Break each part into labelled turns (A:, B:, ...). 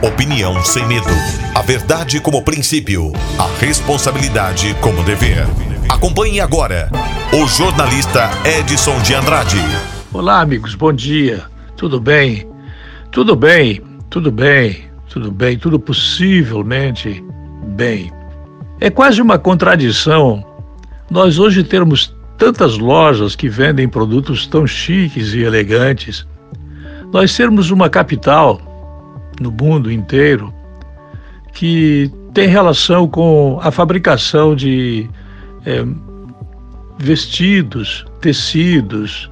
A: Opinião sem medo. A verdade como princípio. A responsabilidade como dever. Acompanhe agora o jornalista Edson de Andrade.
B: Olá, amigos, bom dia. Tudo bem? Tudo bem, tudo bem, tudo bem, tudo possivelmente bem. É quase uma contradição nós hoje termos tantas lojas que vendem produtos tão chiques e elegantes. Nós sermos uma capital no mundo inteiro que tem relação com a fabricação de é, vestidos, tecidos,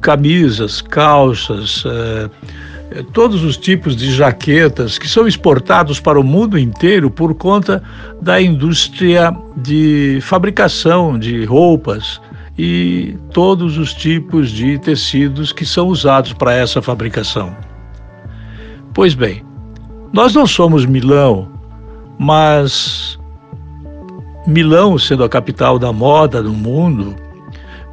B: camisas, calças, é, todos os tipos de jaquetas que são exportados para o mundo inteiro por conta da indústria de fabricação de roupas e todos os tipos de tecidos que são usados para essa fabricação. Pois bem, nós não somos Milão, mas Milão, sendo a capital da moda no mundo,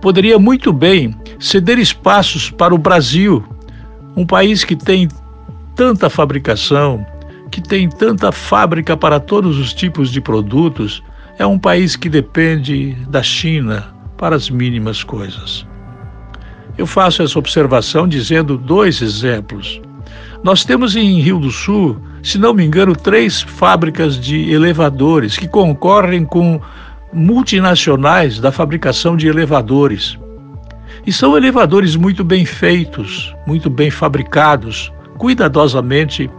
B: poderia muito bem ceder espaços para o Brasil, um país que tem tanta fabricação, que tem tanta fábrica para todos os tipos de produtos, é um país que depende da China para as mínimas coisas. Eu faço essa observação dizendo dois exemplos. Nós temos em Rio do Sul, se não me engano, três fábricas de elevadores que concorrem com multinacionais da fabricação de elevadores. E são elevadores muito bem feitos, muito bem fabricados, cuidadosamente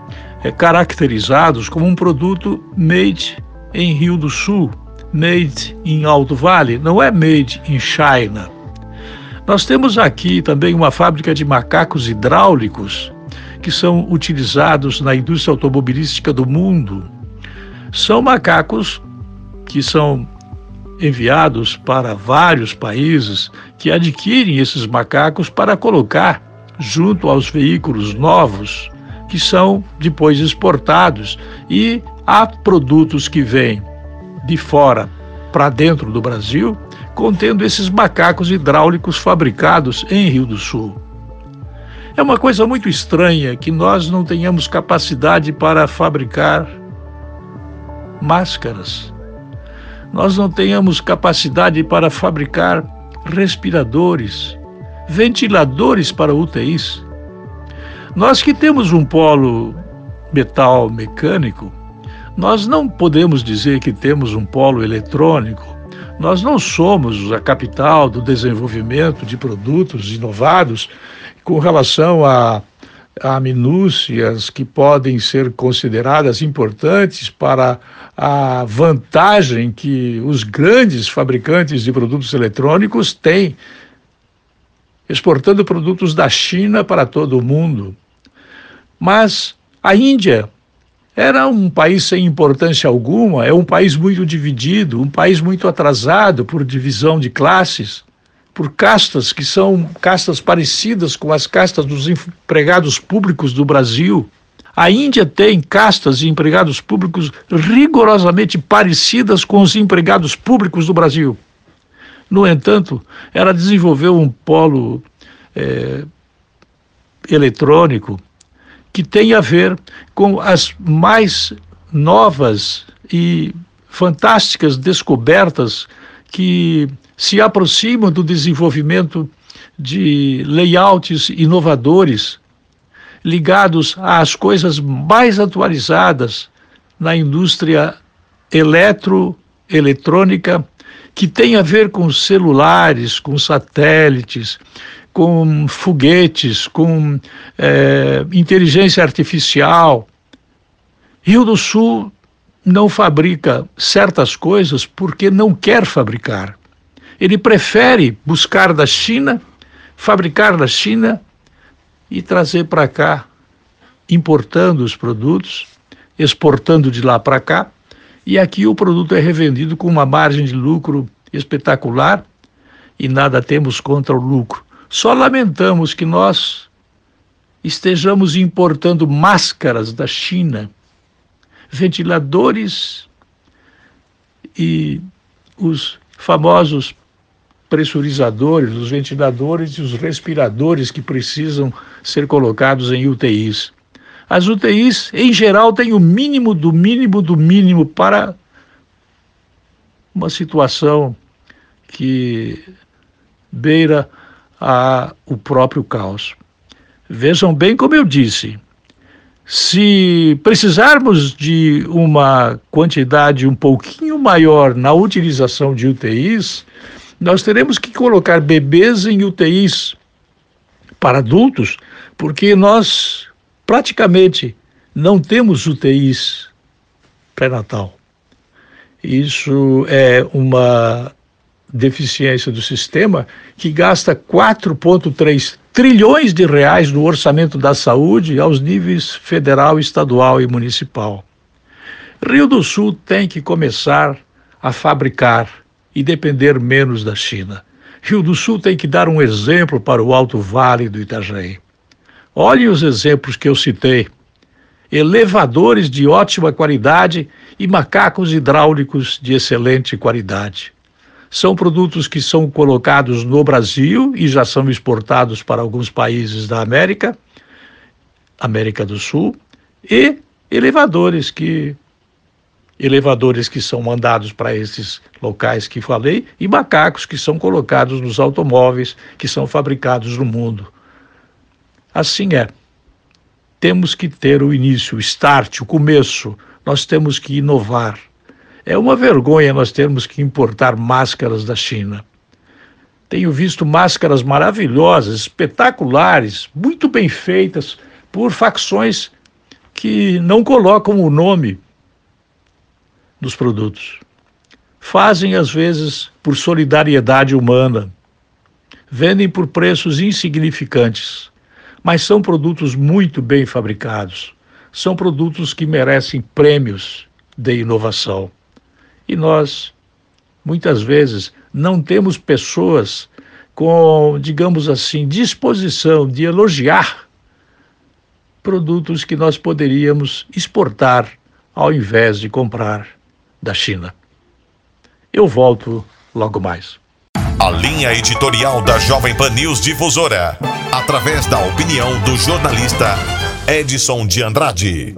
B: é, caracterizados como um produto made em Rio do Sul, made em Alto Vale, não é made in China. Nós temos aqui também uma fábrica de macacos hidráulicos que são utilizados na indústria automobilística do mundo são macacos que são enviados para vários países que adquirem esses macacos para colocar junto aos veículos novos que são depois exportados e há produtos que vêm de fora para dentro do Brasil contendo esses macacos hidráulicos fabricados em Rio do Sul. É uma coisa muito estranha que nós não tenhamos capacidade para fabricar máscaras. Nós não tenhamos capacidade para fabricar respiradores, ventiladores para UTIs. Nós que temos um polo metal mecânico, nós não podemos dizer que temos um polo eletrônico. Nós não somos a capital do desenvolvimento de produtos inovados com relação a, a minúcias que podem ser consideradas importantes para a vantagem que os grandes fabricantes de produtos eletrônicos têm, exportando produtos da China para todo o mundo. Mas a Índia era um país sem importância alguma, é um país muito dividido, um país muito atrasado por divisão de classes por castas que são castas parecidas com as castas dos empregados públicos do Brasil. A Índia tem castas de empregados públicos rigorosamente parecidas com os empregados públicos do Brasil. No entanto, ela desenvolveu um polo é, eletrônico que tem a ver com as mais novas e fantásticas descobertas que se aproximam do desenvolvimento de layouts inovadores ligados às coisas mais atualizadas na indústria eletroeletrônica que tem a ver com celulares, com satélites, com foguetes, com é, inteligência artificial. Rio do Sul não fabrica certas coisas porque não quer fabricar. Ele prefere buscar da China, fabricar da China e trazer para cá, importando os produtos, exportando de lá para cá, e aqui o produto é revendido com uma margem de lucro espetacular e nada temos contra o lucro. Só lamentamos que nós estejamos importando máscaras da China ventiladores e os famosos pressurizadores, os ventiladores e os respiradores que precisam ser colocados em UTIs. As UTIs, em geral, têm o mínimo do mínimo do mínimo para uma situação que beira a, o próprio caos. Vejam bem como eu disse, se precisarmos de uma quantidade um pouquinho maior na utilização de UTIs, nós teremos que colocar bebês em UTIs para adultos, porque nós praticamente não temos UTIs pré-natal. Isso é uma deficiência do sistema que gasta 4,3 trilhões de reais no orçamento da saúde aos níveis federal, estadual e municipal. Rio do Sul tem que começar a fabricar e depender menos da China. Rio do Sul tem que dar um exemplo para o Alto Vale do Itajaí. Olhem os exemplos que eu citei: elevadores de ótima qualidade e macacos hidráulicos de excelente qualidade. São produtos que são colocados no Brasil e já são exportados para alguns países da América, América do Sul, e elevadores que elevadores que são mandados para esses locais que falei e macacos que são colocados nos automóveis que são fabricados no mundo. Assim é. Temos que ter o início, o start, o começo. Nós temos que inovar. É uma vergonha nós termos que importar máscaras da China. Tenho visto máscaras maravilhosas, espetaculares, muito bem feitas por facções que não colocam o nome dos produtos. Fazem, às vezes, por solidariedade humana. Vendem por preços insignificantes, mas são produtos muito bem fabricados. São produtos que merecem prêmios de inovação. E nós, muitas vezes, não temos pessoas com, digamos assim, disposição de elogiar produtos que nós poderíamos exportar ao invés de comprar da China. Eu volto logo mais.
A: A linha editorial da Jovem Pan News Difusora, através da opinião do jornalista Edson de Andrade.